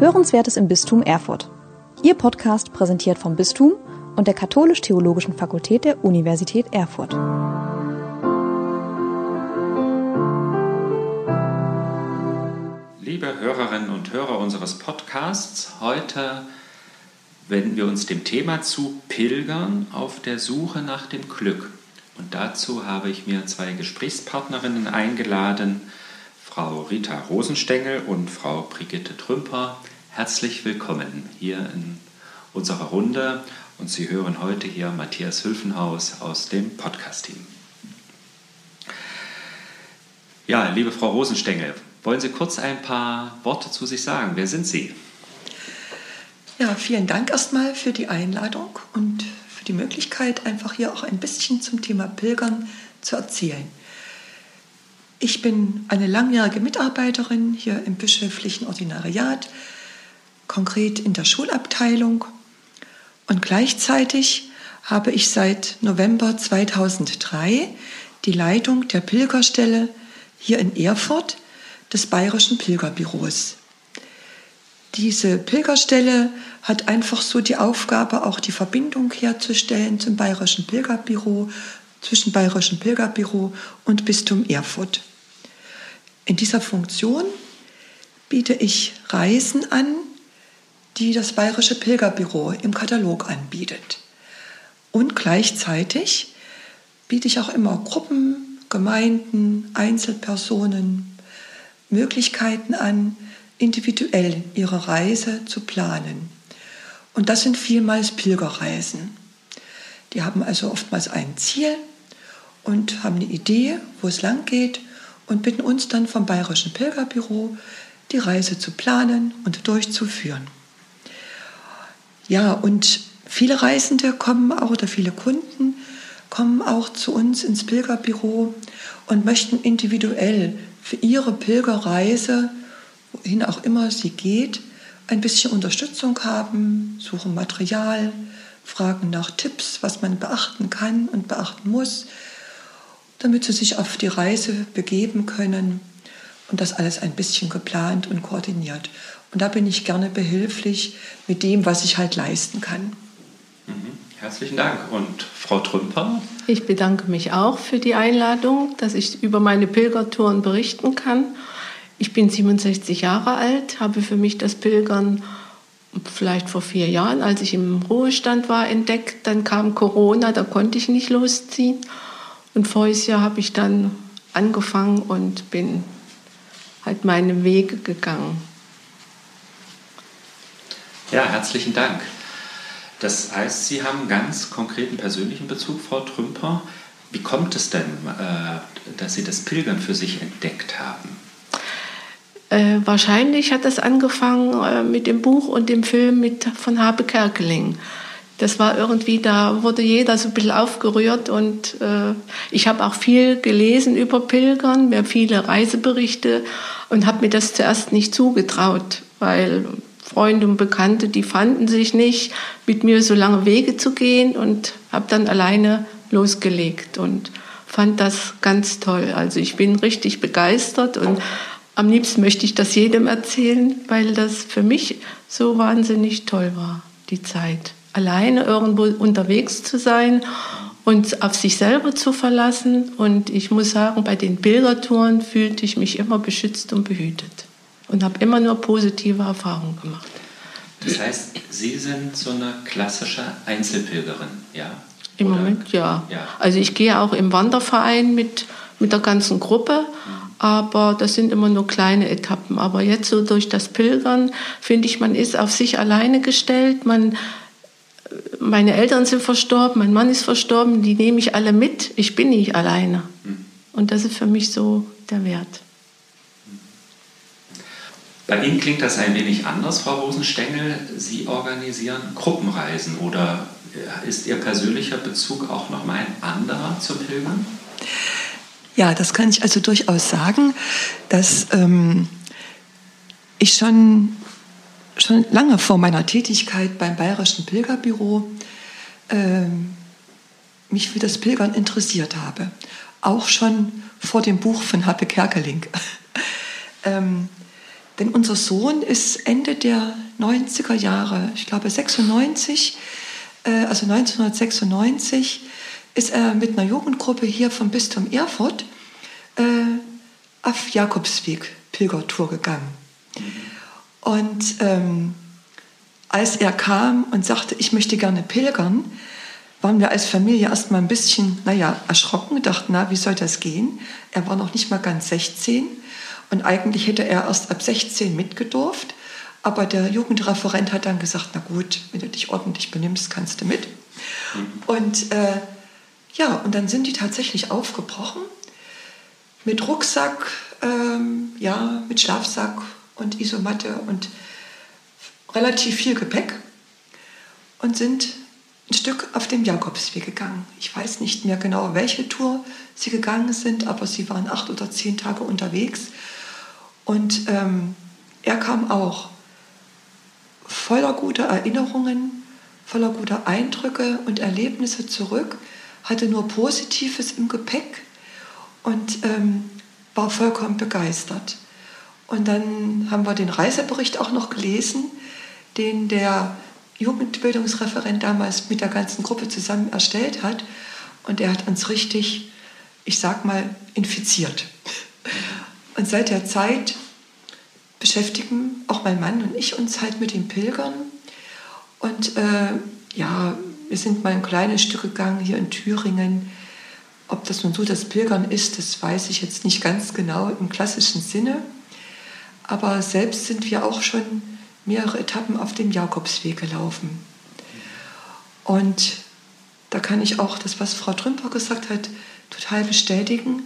Hörenswertes im Bistum Erfurt. Ihr Podcast präsentiert vom Bistum und der Katholisch-Theologischen Fakultät der Universität Erfurt. Liebe Hörerinnen und Hörer unseres Podcasts, heute wenden wir uns dem Thema zu Pilgern auf der Suche nach dem Glück. Und dazu habe ich mir zwei Gesprächspartnerinnen eingeladen, Frau Rita Rosenstengel und Frau Brigitte Trümper. Herzlich willkommen hier in unserer Runde und Sie hören heute hier Matthias Hülfenhaus aus dem Podcast-Team. Ja, liebe Frau Rosenstengel, wollen Sie kurz ein paar Worte zu sich sagen? Wer sind Sie? Ja, vielen Dank erstmal für die Einladung und für die Möglichkeit, einfach hier auch ein bisschen zum Thema Pilgern zu erzählen. Ich bin eine langjährige Mitarbeiterin hier im bischöflichen Ordinariat, konkret in der Schulabteilung. Und gleichzeitig habe ich seit November 2003 die Leitung der Pilgerstelle hier in Erfurt des Bayerischen Pilgerbüros. Diese Pilgerstelle hat einfach so die Aufgabe, auch die Verbindung herzustellen zum Bayerischen Pilgerbüro, zwischen Bayerischen Pilgerbüro und Bistum Erfurt. In dieser Funktion biete ich Reisen an, die das Bayerische Pilgerbüro im Katalog anbietet. Und gleichzeitig biete ich auch immer Gruppen, Gemeinden, Einzelpersonen Möglichkeiten an, individuell ihre Reise zu planen. Und das sind vielmals Pilgerreisen. Die haben also oftmals ein Ziel und haben eine Idee, wo es lang geht und bitten uns dann vom Bayerischen Pilgerbüro, die Reise zu planen und durchzuführen. Ja, und viele Reisende kommen auch oder viele Kunden kommen auch zu uns ins Pilgerbüro und möchten individuell für ihre Pilgerreise, wohin auch immer sie geht, ein bisschen Unterstützung haben, suchen Material, fragen nach Tipps, was man beachten kann und beachten muss damit sie sich auf die Reise begeben können und das alles ein bisschen geplant und koordiniert. Und da bin ich gerne behilflich mit dem, was ich halt leisten kann. Mhm. Herzlichen Dank. Und Frau Trümper? Ich bedanke mich auch für die Einladung, dass ich über meine Pilgertouren berichten kann. Ich bin 67 Jahre alt, habe für mich das Pilgern vielleicht vor vier Jahren, als ich im Ruhestand war, entdeckt. Dann kam Corona, da konnte ich nicht losziehen. Und voriges Jahr habe ich dann angefangen und bin halt meine Wege gegangen. Ja, herzlichen Dank. Das heißt, Sie haben ganz konkreten persönlichen Bezug, Frau Trümper. Wie kommt es denn, äh, dass Sie das Pilgern für sich entdeckt haben? Äh, wahrscheinlich hat das angefangen äh, mit dem Buch und dem Film mit, von Habe Kerkeling das war irgendwie, da wurde jeder so ein bisschen aufgerührt und äh, ich habe auch viel gelesen über Pilgern, mir viele Reiseberichte und habe mir das zuerst nicht zugetraut, weil Freunde und Bekannte, die fanden sich nicht, mit mir so lange Wege zu gehen und habe dann alleine losgelegt und fand das ganz toll. Also ich bin richtig begeistert und am liebsten möchte ich das jedem erzählen, weil das für mich so wahnsinnig toll war, die Zeit alleine irgendwo unterwegs zu sein und auf sich selber zu verlassen. Und ich muss sagen, bei den Pilgertouren fühlte ich mich immer beschützt und behütet und habe immer nur positive Erfahrungen gemacht. Das heißt, Sie sind so eine klassische Einzelpilgerin, ja? Im Oder? Moment ja. ja. Also ich gehe auch im Wanderverein mit, mit der ganzen Gruppe, aber das sind immer nur kleine Etappen. Aber jetzt so durch das Pilgern finde ich, man ist auf sich alleine gestellt, man meine Eltern sind verstorben, mein Mann ist verstorben, die nehme ich alle mit. Ich bin nicht alleine. Und das ist für mich so der Wert. Bei Ihnen klingt das ein wenig anders, Frau Rosenstengel. Sie organisieren Gruppenreisen oder ist Ihr persönlicher Bezug auch nochmal ein anderer zum Pilgern? Ja, das kann ich also durchaus sagen, dass ähm, ich schon schon lange vor meiner Tätigkeit beim Bayerischen Pilgerbüro äh, mich für das Pilgern interessiert habe. Auch schon vor dem Buch von Happe Kerkeling. ähm, Denn unser Sohn ist Ende der 90er Jahre, ich glaube 96, äh, also 1996, ist er mit einer Jugendgruppe hier vom Bistum Erfurt äh, auf Jakobsweg Pilgertour gegangen. Und ähm, als er kam und sagte, ich möchte gerne pilgern, waren wir als Familie erstmal ein bisschen, naja, erschrocken, dachten, na, wie soll das gehen? Er war noch nicht mal ganz 16 und eigentlich hätte er erst ab 16 mitgedurft. Aber der Jugendreferent hat dann gesagt, na gut, wenn du dich ordentlich benimmst, kannst du mit. Mhm. Und äh, ja, und dann sind die tatsächlich aufgebrochen mit Rucksack, ähm, ja, mit Schlafsack und Isomatte und relativ viel Gepäck und sind ein Stück auf dem Jakobsweg gegangen. Ich weiß nicht mehr genau, welche Tour sie gegangen sind, aber sie waren acht oder zehn Tage unterwegs. Und ähm, er kam auch voller guter Erinnerungen, voller guter Eindrücke und Erlebnisse zurück, hatte nur Positives im Gepäck und ähm, war vollkommen begeistert. Und dann haben wir den Reisebericht auch noch gelesen, den der Jugendbildungsreferent damals mit der ganzen Gruppe zusammen erstellt hat. Und er hat uns richtig, ich sag mal, infiziert. Und seit der Zeit beschäftigen auch mein Mann und ich uns halt mit den Pilgern. Und äh, ja, wir sind mal ein kleines Stück gegangen hier in Thüringen. Ob das nun so das Pilgern ist, das weiß ich jetzt nicht ganz genau im klassischen Sinne. Aber selbst sind wir auch schon mehrere Etappen auf dem Jakobsweg gelaufen. Und da kann ich auch das, was Frau Trümper gesagt hat, total bestätigen.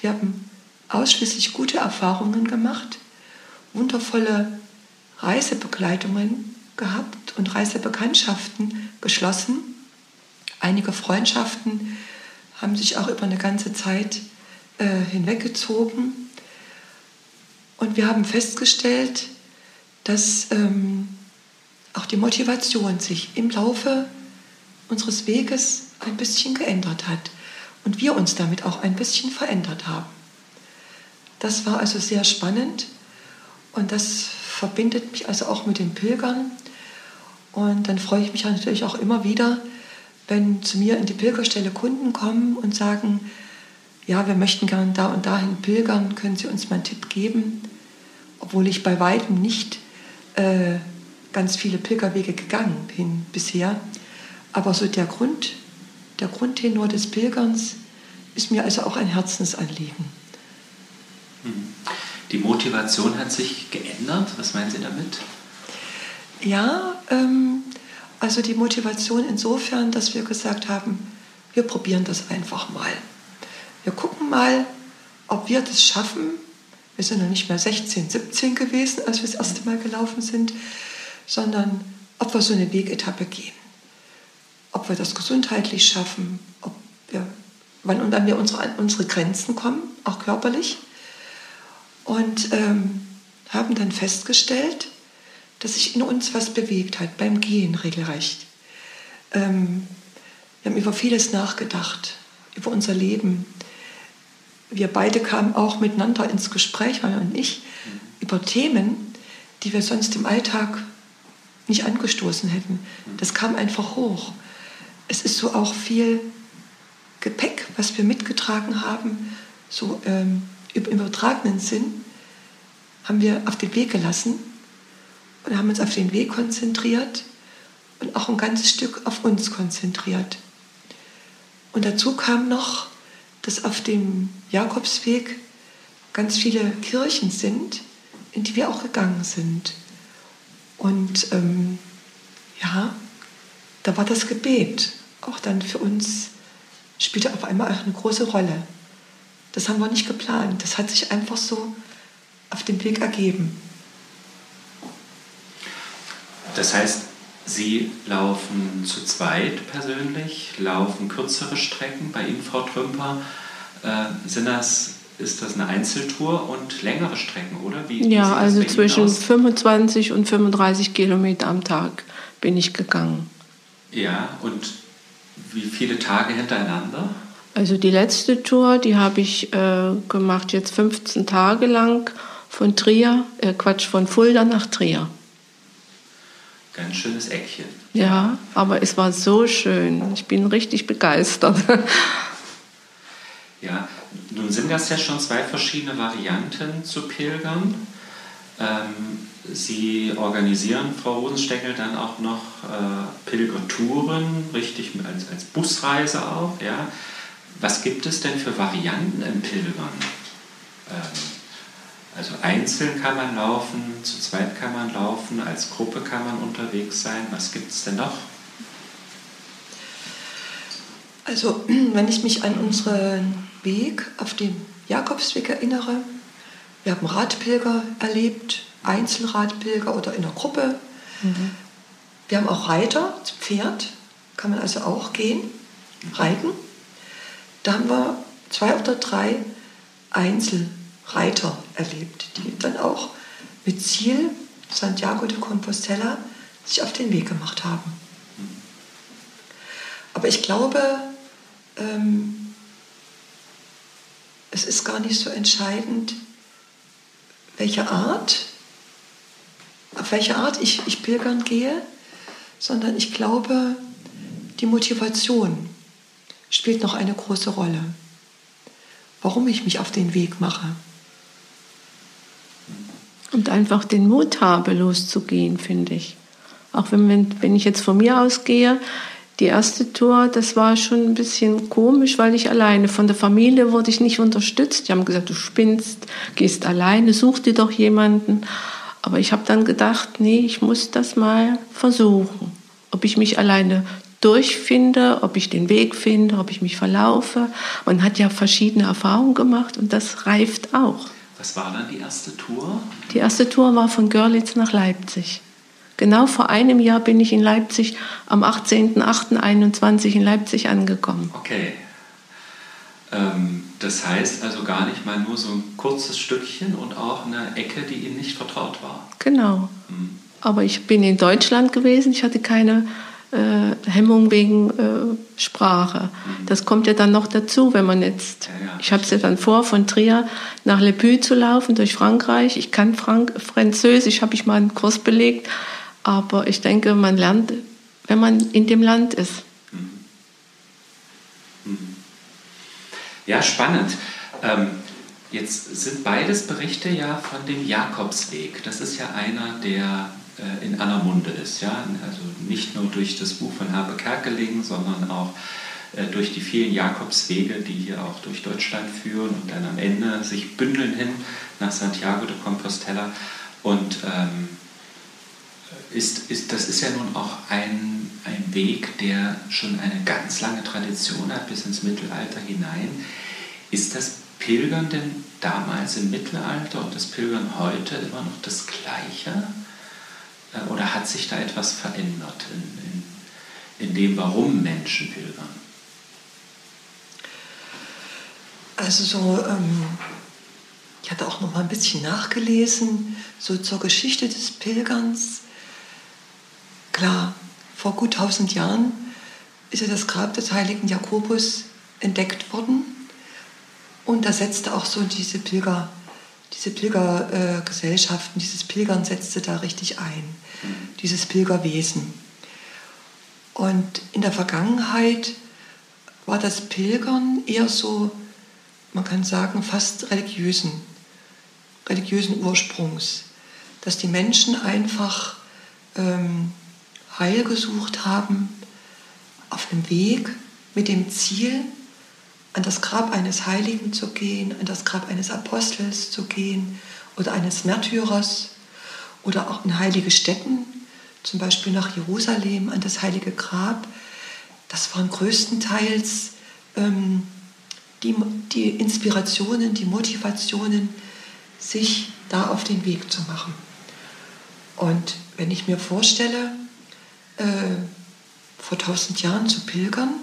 Wir haben ausschließlich gute Erfahrungen gemacht, wundervolle Reisebegleitungen gehabt und Reisebekanntschaften geschlossen. Einige Freundschaften haben sich auch über eine ganze Zeit äh, hinweggezogen. Und wir haben festgestellt, dass ähm, auch die Motivation sich im Laufe unseres Weges ein bisschen geändert hat und wir uns damit auch ein bisschen verändert haben. Das war also sehr spannend und das verbindet mich also auch mit den Pilgern. Und dann freue ich mich natürlich auch immer wieder, wenn zu mir in die Pilgerstelle Kunden kommen und sagen, ja, wir möchten gerne da und dahin pilgern, können Sie uns mal einen Tipp geben? Obwohl ich bei weitem nicht äh, ganz viele Pilgerwege gegangen bin bisher. Aber so der Grund, der Grundtenor des Pilgerns ist mir also auch ein Herzensanliegen. Die Motivation hat sich geändert. Was meinen Sie damit? Ja, ähm, also die Motivation insofern, dass wir gesagt haben, wir probieren das einfach mal. Wir gucken mal, ob wir das schaffen, wir sind noch nicht mehr 16, 17 gewesen, als wir das erste Mal gelaufen sind, sondern ob wir so eine Wegetappe gehen. Ob wir das gesundheitlich schaffen, ob wir, wann und wann wir unsere, an unsere Grenzen kommen, auch körperlich. Und ähm, haben dann festgestellt, dass sich in uns was bewegt hat, beim Gehen regelrecht. Ähm, wir haben über vieles nachgedacht, über unser Leben, wir beide kamen auch miteinander ins Gespräch, Anna und ich, über Themen, die wir sonst im Alltag nicht angestoßen hätten. Das kam einfach hoch. Es ist so auch viel Gepäck, was wir mitgetragen haben, so ähm, im übertragenen Sinn, haben wir auf den Weg gelassen und haben uns auf den Weg konzentriert und auch ein ganzes Stück auf uns konzentriert. Und dazu kam noch, dass auf dem Jakobsweg ganz viele Kirchen sind, in die wir auch gegangen sind. Und ähm, ja, da war das Gebet auch dann für uns, spielte auf einmal eine große Rolle. Das haben wir nicht geplant, das hat sich einfach so auf dem Weg ergeben. Das heißt, Sie laufen zu zweit persönlich, laufen kürzere Strecken. Bei Ihnen, Frau Trümper, äh, sind das, ist das eine Einzeltour und längere Strecken, oder? Wie, ja, wie also zwischen 25 und 35 Kilometer am Tag bin ich gegangen. Ja, und wie viele Tage hintereinander? Also die letzte Tour, die habe ich äh, gemacht jetzt 15 Tage lang von Trier, äh Quatsch, von Fulda nach Trier. Ganz schönes Eckchen. Ja, aber es war so schön. Ich bin richtig begeistert. Ja, nun sind das ja schon zwei verschiedene Varianten zu pilgern. Ähm, Sie organisieren, Frau Rosenstengel, dann auch noch äh, Pilgertouren, richtig als, als Busreise auch. Ja? Was gibt es denn für Varianten im Pilgern? Ähm, also einzeln kann man laufen, zu zweit kann man laufen, als Gruppe kann man unterwegs sein. Was gibt es denn noch? Also wenn ich mich an unseren Weg auf dem Jakobsweg erinnere, wir haben Radpilger erlebt, Einzelradpilger oder in einer Gruppe. Mhm. Wir haben auch Reiter, Pferd, kann man also auch gehen, reiten. Da haben wir zwei oder drei Einzelreiter erlebt, die dann auch mit Ziel Santiago de Compostela sich auf den Weg gemacht haben. Aber ich glaube, ähm, es ist gar nicht so entscheidend, welche Art, auf welche Art ich, ich pilgern gehe, sondern ich glaube, die Motivation spielt noch eine große Rolle. Warum ich mich auf den Weg mache. Und einfach den Mut habe, loszugehen, finde ich. Auch wenn, wenn ich jetzt von mir ausgehe, die erste Tour, das war schon ein bisschen komisch, weil ich alleine, von der Familie wurde ich nicht unterstützt. Die haben gesagt, du spinnst, gehst alleine, such dir doch jemanden. Aber ich habe dann gedacht, nee, ich muss das mal versuchen. Ob ich mich alleine durchfinde, ob ich den Weg finde, ob ich mich verlaufe. Man hat ja verschiedene Erfahrungen gemacht und das reift auch. Was war dann die erste Tour? Die erste Tour war von Görlitz nach Leipzig. Genau vor einem Jahr bin ich in Leipzig am 18.08.21 in Leipzig angekommen. Okay. Ähm, das heißt also gar nicht mal nur so ein kurzes Stückchen und auch eine Ecke, die Ihnen nicht vertraut war. Genau. Mhm. Aber ich bin in Deutschland gewesen. Ich hatte keine äh, Hemmung wegen äh, Sprache. Mhm. Das kommt ja dann noch dazu, wenn man jetzt. Ich habe es ja dann vor, von Trier nach Le Puy zu laufen durch Frankreich. Ich kann Frank Französisch, habe ich mal einen Kurs belegt. Aber ich denke, man lernt, wenn man in dem Land ist. Mhm. Mhm. Ja, spannend. Ähm, jetzt sind beides Berichte ja von dem Jakobsweg. Das ist ja einer, der äh, in Annermunde ist. Ja? Also nicht nur durch das Buch von Habe Kerkeling, sondern auch äh, durch die vielen Jakobswege, die hier auch durch Deutschland führen und dann am Ende sich bündeln hin nach Santiago de Compostela. Und ähm, ist, ist, das ist ja nun auch ein, ein Weg, der schon eine ganz lange Tradition hat, bis ins Mittelalter hinein. Ist das Pilgern denn damals im Mittelalter und das Pilgern heute immer noch das Gleiche? Äh, oder hat sich da etwas verändert in, in, in dem, warum Menschen pilgern? Also so, ähm, ich hatte auch noch mal ein bisschen nachgelesen, so zur Geschichte des Pilgerns. Klar, vor gut 1000 Jahren ist ja das Grab des heiligen Jakobus entdeckt worden. Und da setzte auch so diese Pilger, diese Pilgergesellschaften, äh, dieses Pilgern setzte da richtig ein, dieses Pilgerwesen. Und in der Vergangenheit war das Pilgern eher so, man kann sagen, fast religiösen, religiösen Ursprungs, dass die Menschen einfach ähm, Heil gesucht haben auf dem Weg mit dem Ziel, an das Grab eines Heiligen zu gehen, an das Grab eines Apostels zu gehen oder eines Märtyrers oder auch in heilige Städten, zum Beispiel nach Jerusalem, an das heilige Grab. Das waren größtenteils ähm, die, die Inspirationen, die Motivationen, sich da auf den Weg zu machen. Und wenn ich mir vorstelle, äh, vor tausend Jahren zu pilgern,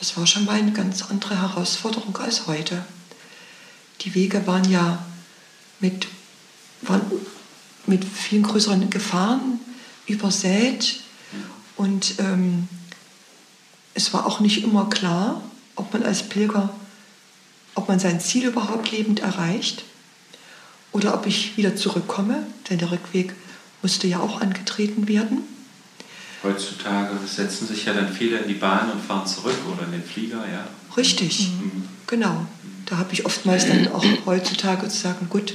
das war schon mal eine ganz andere Herausforderung als heute. Die Wege waren ja mit, waren mit vielen größeren Gefahren übersät und ähm, es war auch nicht immer klar, ob man als Pilger, ob man sein Ziel überhaupt lebend erreicht. oder ob ich wieder zurückkomme, denn der Rückweg musste ja auch angetreten werden. Heutzutage setzen sich ja dann viele in die Bahn und fahren zurück oder in den Flieger, ja. Richtig, mhm. genau. Da habe ich oftmals dann auch heutzutage zu sagen, gut,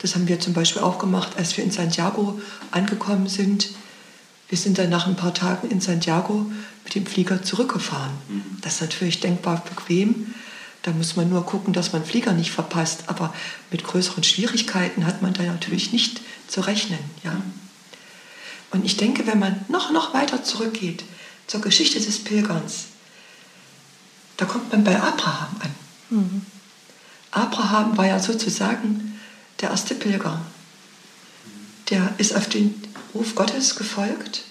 das haben wir zum Beispiel auch gemacht, als wir in Santiago angekommen sind. Wir sind dann nach ein paar Tagen in Santiago mit dem Flieger zurückgefahren. Mhm. Das ist natürlich denkbar bequem. Da muss man nur gucken, dass man Flieger nicht verpasst. Aber mit größeren Schwierigkeiten hat man da natürlich nicht zu rechnen. Ja. Mhm. Und ich denke, wenn man noch, noch weiter zurückgeht zur Geschichte des Pilgerns, da kommt man bei Abraham an. Mhm. Abraham war ja sozusagen der erste Pilger. Der ist auf den Ruf Gottes gefolgt,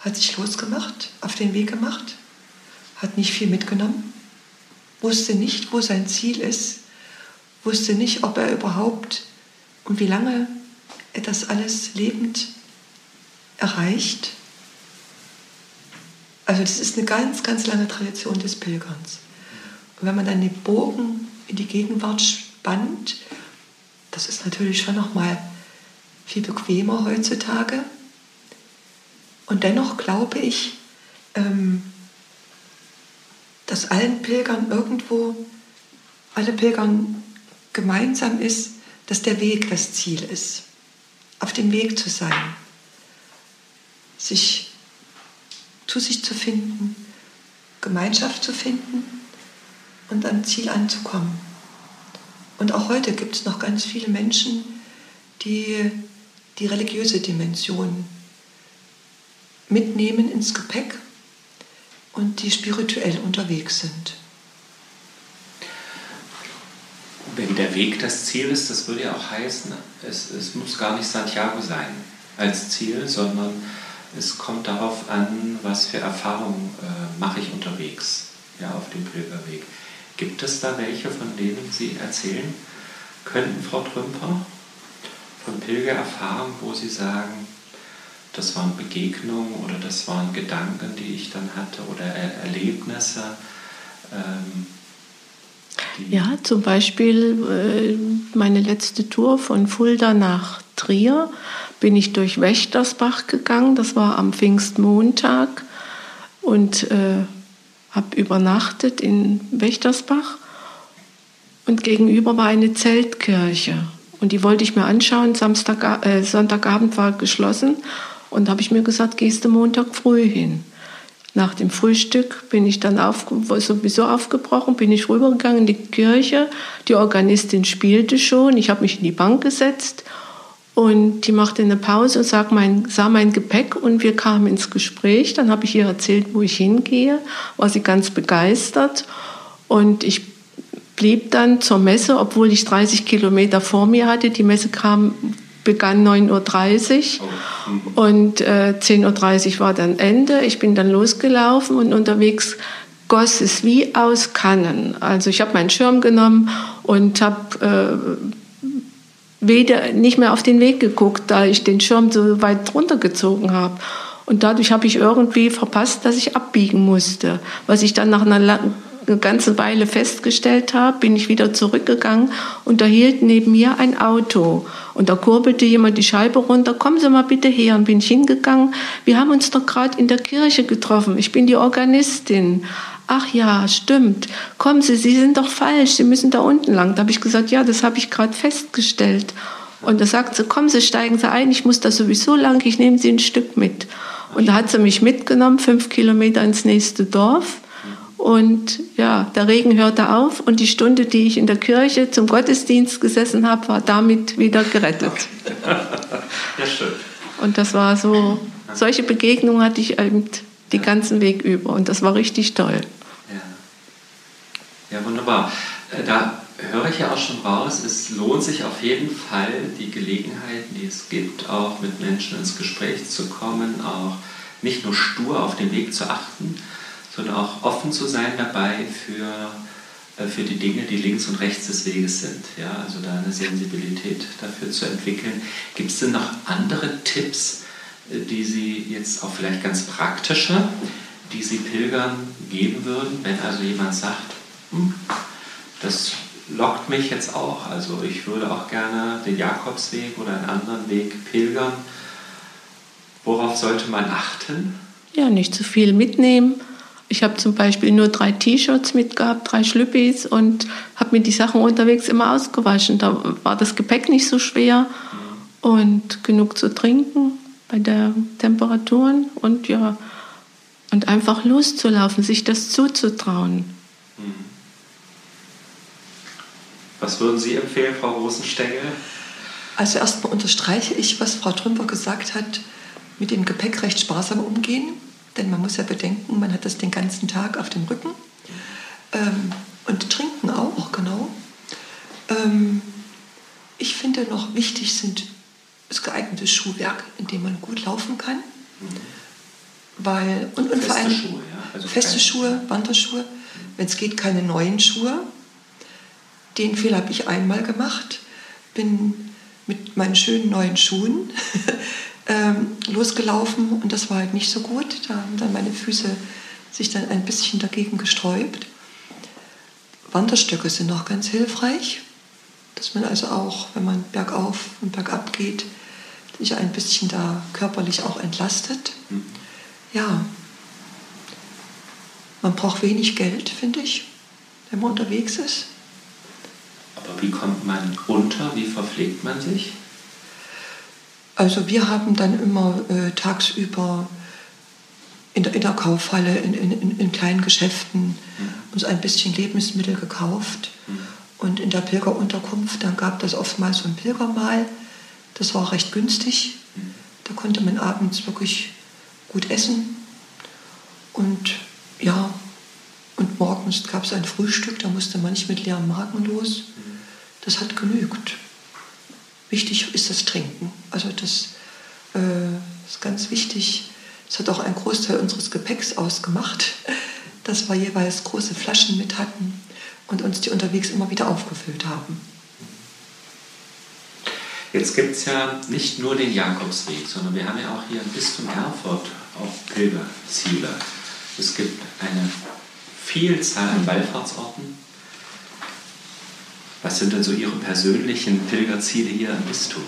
hat sich losgemacht, auf den Weg gemacht, hat nicht viel mitgenommen, wusste nicht, wo sein Ziel ist, wusste nicht, ob er überhaupt und wie lange er das alles lebend erreicht. Also das ist eine ganz, ganz lange Tradition des Pilgerns. Und wenn man dann den Bogen in die Gegenwart spannt, das ist natürlich schon noch mal viel bequemer heutzutage. Und dennoch glaube ich, ähm, dass allen Pilgern irgendwo, alle Pilgern gemeinsam ist, dass der Weg das Ziel ist, auf dem Weg zu sein, sich zu sich zu finden, Gemeinschaft zu finden und am Ziel anzukommen. Und auch heute gibt es noch ganz viele Menschen, die die religiöse Dimension mitnehmen ins Gepäck und die spirituell unterwegs sind. Wenn der Weg das Ziel ist, das würde ja auch heißen, es, es muss gar nicht Santiago sein als Ziel, sondern es kommt darauf an, was für Erfahrungen äh, mache ich unterwegs ja, auf dem Pilgerweg. Gibt es da welche, von denen Sie erzählen könnten, Frau Trümper? Von Pilgererfahrungen, wo Sie sagen, das waren Begegnungen oder das waren Gedanken, die ich dann hatte oder er Erlebnisse? Ähm, ja, zum Beispiel äh, meine letzte Tour von Fulda nach Trier bin ich durch Wächtersbach gegangen. Das war am Pfingstmontag und äh, habe übernachtet in Wächtersbach. Und gegenüber war eine Zeltkirche. Und die wollte ich mir anschauen. Samstag, äh, Sonntagabend war geschlossen. Und habe ich mir gesagt, gehst du Montag früh hin. Nach dem Frühstück bin ich dann auf, sowieso aufgebrochen, bin ich rübergegangen in die Kirche. Die Organistin spielte schon. Ich habe mich in die Bank gesetzt und die machte eine Pause und sah mein, sah mein Gepäck und wir kamen ins Gespräch. Dann habe ich ihr erzählt, wo ich hingehe, war sie ganz begeistert. Und ich blieb dann zur Messe, obwohl ich 30 Kilometer vor mir hatte. Die Messe kam, begann 9.30 Uhr und äh, 10.30 Uhr war dann Ende. Ich bin dann losgelaufen und unterwegs goss es wie aus Kannen. Also ich habe meinen Schirm genommen und habe... Äh, weder nicht mehr auf den Weg geguckt, da ich den Schirm so weit runtergezogen habe. Und dadurch habe ich irgendwie verpasst, dass ich abbiegen musste. Was ich dann nach einer langen, eine ganze Weile festgestellt habe, bin ich wieder zurückgegangen und da hielt neben mir ein Auto. Und da kurbelte jemand die Scheibe runter, kommen Sie mal bitte her. Und bin ich hingegangen. Wir haben uns doch gerade in der Kirche getroffen. Ich bin die Organistin ach ja, stimmt, kommen Sie, Sie sind doch falsch, Sie müssen da unten lang. Da habe ich gesagt, ja, das habe ich gerade festgestellt. Und da sagt sie, kommen Sie, steigen Sie ein, ich muss da sowieso lang, ich nehme Sie ein Stück mit. Und da hat sie mich mitgenommen, fünf Kilometer ins nächste Dorf. Und ja, der Regen hörte auf und die Stunde, die ich in der Kirche zum Gottesdienst gesessen habe, war damit wieder gerettet. Ja, schön. Und das war so, solche Begegnungen hatte ich eben den ganzen Weg über. Und das war richtig toll. Ja, ja wunderbar. Äh, da höre ich ja auch schon raus, es lohnt sich auf jeden Fall, die Gelegenheiten, die es gibt, auch mit Menschen ins Gespräch zu kommen, auch nicht nur stur auf den Weg zu achten, sondern auch offen zu sein dabei für, äh, für die Dinge, die links und rechts des Weges sind. Ja, also da eine Sensibilität dafür zu entwickeln. Gibt es denn noch andere Tipps, die Sie jetzt auch vielleicht ganz praktische, die Sie Pilgern geben würden, wenn also jemand sagt, hm, das lockt mich jetzt auch. Also ich würde auch gerne den Jakobsweg oder einen anderen Weg pilgern. Worauf sollte man achten? Ja, nicht zu viel mitnehmen. Ich habe zum Beispiel nur drei T-Shirts mitgehabt, drei Schlüppis und habe mir die Sachen unterwegs immer ausgewaschen. Da war das Gepäck nicht so schwer und genug zu trinken bei den Temperaturen und ja, und einfach loszulaufen, sich das zuzutrauen. Was würden Sie empfehlen, Frau Rosenstengel? Also erstmal unterstreiche ich, was Frau Trümper gesagt hat, mit dem Gepäck recht sparsam umgehen. Denn man muss ja bedenken, man hat das den ganzen Tag auf dem Rücken. Ähm, und trinken auch, genau. Ähm, ich finde noch wichtig sind das geeignete Schuhwerk, in dem man gut laufen kann. Weil, und, und feste vor allem Schuhe, ja? Also feste Schuhe, Wanderschuhe. Wenn es geht, keine neuen Schuhe. Den Fehler habe ich einmal gemacht. Bin mit meinen schönen neuen Schuhen ähm, losgelaufen und das war halt nicht so gut. Da haben dann meine Füße sich dann ein bisschen dagegen gesträubt. Wanderstöcke sind noch ganz hilfreich, dass man also auch, wenn man bergauf und bergab geht, sich ein bisschen da körperlich auch entlastet. Ja, man braucht wenig Geld, finde ich, wenn man unterwegs ist. Aber wie kommt man unter? Wie verpflegt man sich? Also wir haben dann immer äh, tagsüber in der, in der Kaufhalle, in, in, in, in kleinen Geschäften uns ein bisschen Lebensmittel gekauft. Und in der Pilgerunterkunft, dann gab das oftmals so ein Pilgermahl. Das war recht günstig. Da konnte man abends wirklich gut essen. Und ja, und morgens gab es ein Frühstück, da musste man nicht mit leerem Magen los. Das hat genügt. Wichtig ist das Trinken. Also das äh, ist ganz wichtig. Das hat auch einen Großteil unseres Gepäcks ausgemacht, dass wir jeweils große Flaschen mit hatten und uns die unterwegs immer wieder aufgefüllt haben. Jetzt gibt es ja nicht nur den Jakobsweg, sondern wir haben ja auch hier im Bistum Erfurt auch Pilgerziele. Es gibt eine Vielzahl an Wallfahrtsorten. Was sind denn so Ihre persönlichen Pilgerziele hier im Bistum?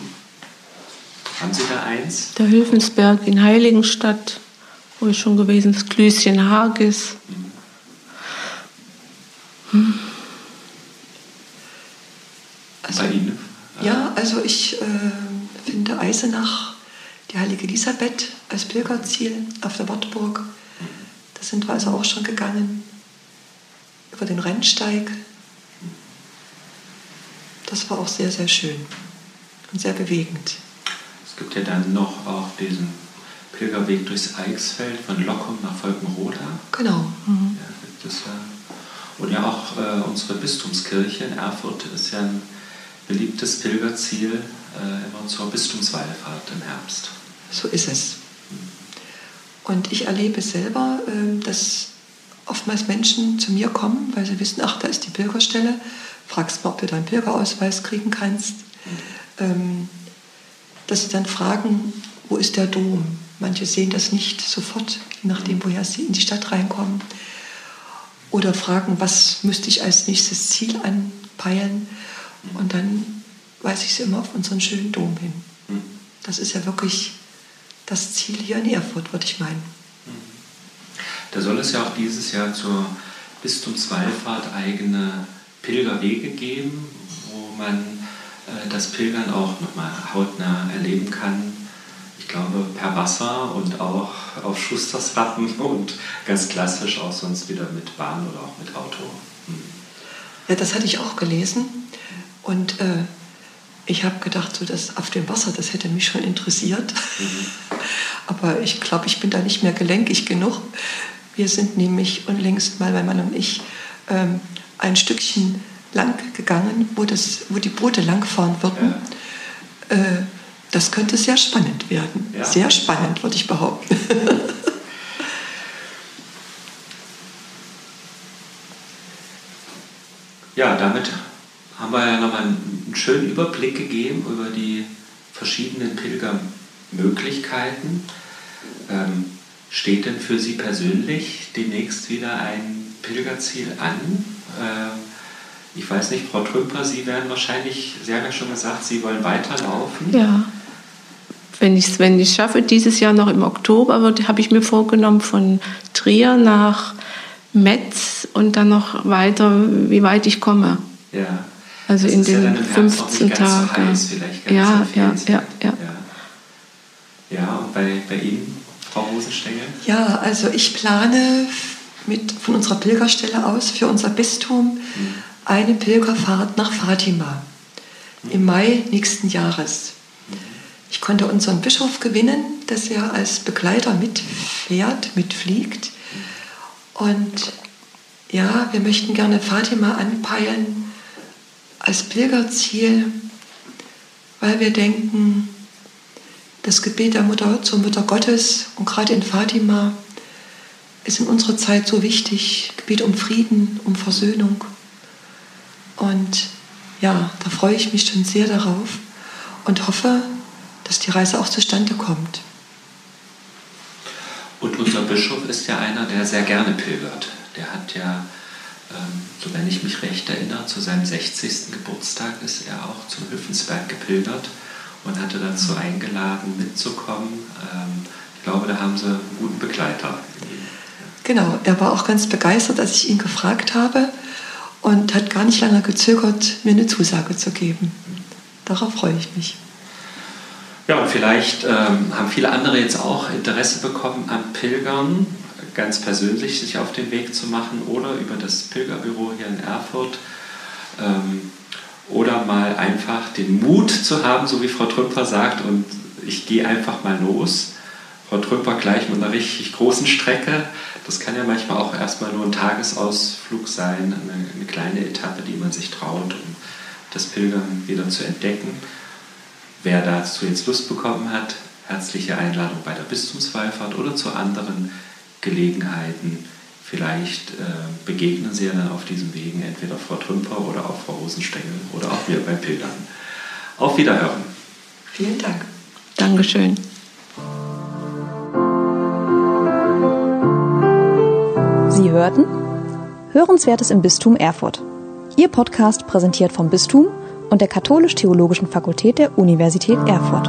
Haben Sie da eins? Der Hülfensberg in Heiligenstadt, wo ich schon gewesen bin, das Klößchen Hagis. Also, Bei Ihnen? Also ich äh, finde Eisenach, die heilige Elisabeth als Pilgerziel auf der Wartburg. Da sind wir also auch schon gegangen. Über den Rennsteig. Das war auch sehr, sehr schön und sehr bewegend. Es gibt ja dann noch auch diesen Pilgerweg durchs Eichsfeld von Lockum nach Volkenroda. Genau. Ja, gibt es ja. Und ja auch äh, unsere Bistumskirche in Erfurt ist ja ein beliebtes Pilgerziel äh, immer zur Bistumswallfahrt im Herbst. So ist es. Und ich erlebe selber, ähm, dass oftmals Menschen zu mir kommen, weil sie wissen, ach, da ist die Pilgerstelle. Fragst mal, ob du deinen Pilgerausweis kriegen kannst. Ähm, Dass sie dann fragen, wo ist der Dom? Manche sehen das nicht sofort, je nachdem, woher sie in die Stadt reinkommen. Oder fragen, was müsste ich als nächstes Ziel anpeilen? Und dann weise ich sie immer auf unseren schönen Dom hin. Das ist ja wirklich das Ziel hier in Erfurt, würde ich meinen. Da soll es ja auch dieses Jahr zur Bistumswallfahrt eigene Pilgerwege geben, wo man äh, das Pilgern auch nochmal hautnah erleben kann. Ich glaube per Wasser und auch auf Schustersrappen und ganz klassisch auch sonst wieder mit Bahn oder auch mit Auto. Hm. Ja, das hatte ich auch gelesen. Und äh, ich habe gedacht, so das auf dem Wasser, das hätte mich schon interessiert. Aber ich glaube, ich bin da nicht mehr gelenkig genug. Wir sind nämlich unlängst mal, mein Mann und ich, ähm, ein Stückchen lang gegangen, wo, das, wo die Boote langfahren würden. Äh, das könnte sehr spannend werden. Ja. Sehr spannend, würde ich behaupten. Ja, damit haben wir ja nochmal einen schönen Überblick gegeben über die verschiedenen Pilgermöglichkeiten. Ähm, steht denn für Sie persönlich demnächst wieder ein Pilgerziel an? Ähm, Ich weiß nicht, Frau Trümper, Sie werden wahrscheinlich, Sie haben ja schon gesagt, Sie wollen weiterlaufen. Ja. Wenn ich es wenn schaffe, dieses Jahr noch im Oktober, habe ich mir vorgenommen, von Trier nach Metz und dann noch weiter, wie weit ich komme. Ja. Also Das in ja den auch 15 nicht ganz so Tagen. ja, so ja, viel. ja, ja. Ja, ja und bei, bei Ihnen, Frau Rosenstengel? Ja, also ich plane mit, von unserer Pilgerstelle aus für unser Bistum eine Pilgerfahrt nach Fatima im Mai nächsten Jahres. Ich konnte unseren Bischof gewinnen, dass er als Begleiter mitfährt, mitfliegt. Und ja, wir möchten gerne Fatima anpeilen als Pilgerziel, weil wir denken, das Gebet der Mutter zur Mutter Gottes und gerade in Fatima ist in unserer Zeit so wichtig. Gebet um Frieden, um Versöhnung. Und ja, da freue ich mich schon sehr darauf und hoffe, dass die Reise auch zustande kommt. Und unser Bischof ist ja einer, der sehr gerne pilgert. Der hat ja, so wenn ich mich recht erinnere, zu seinem 60. Geburtstag ist er auch zum Hüffensberg gepilgert und hatte dazu eingeladen, mitzukommen. Ähm, ich glaube, da haben sie einen guten Begleiter. Genau, er war auch ganz begeistert, als ich ihn gefragt habe und hat gar nicht lange gezögert, mir eine Zusage zu geben. Darauf freue ich mich. Ja, und vielleicht ähm, haben viele andere jetzt auch Interesse bekommen am Pilgern, ganz persönlich sich auf den Weg zu machen oder über das Pilgerbüro hier in Erfurt. Ähm, oder mal einfach den Mut zu haben, so wie Frau Trümper sagt, und ich gehe einfach mal los. Frau Trümper gleich mit einer richtig großen Strecke. Das kann ja manchmal auch erstmal nur ein Tagesausflug sein, eine, eine kleine Etappe, die man sich traut, um das Pilgern wieder zu entdecken. Wer dazu jetzt Lust bekommen hat, herzliche Einladung bei der Bistumswallfahrt oder zu anderen Gelegenheiten. Vielleicht äh, begegnen Sie ja dann auf diesen Wegen entweder Frau Trümper oder auch Frau Rosenstengel oder auch mir beim Pilgern. Auf Wiederhören. Vielen Dank. Dankeschön. Sie hörten Hörenswertes im Bistum Erfurt. Ihr Podcast präsentiert vom Bistum und der Katholisch-Theologischen Fakultät der Universität Erfurt.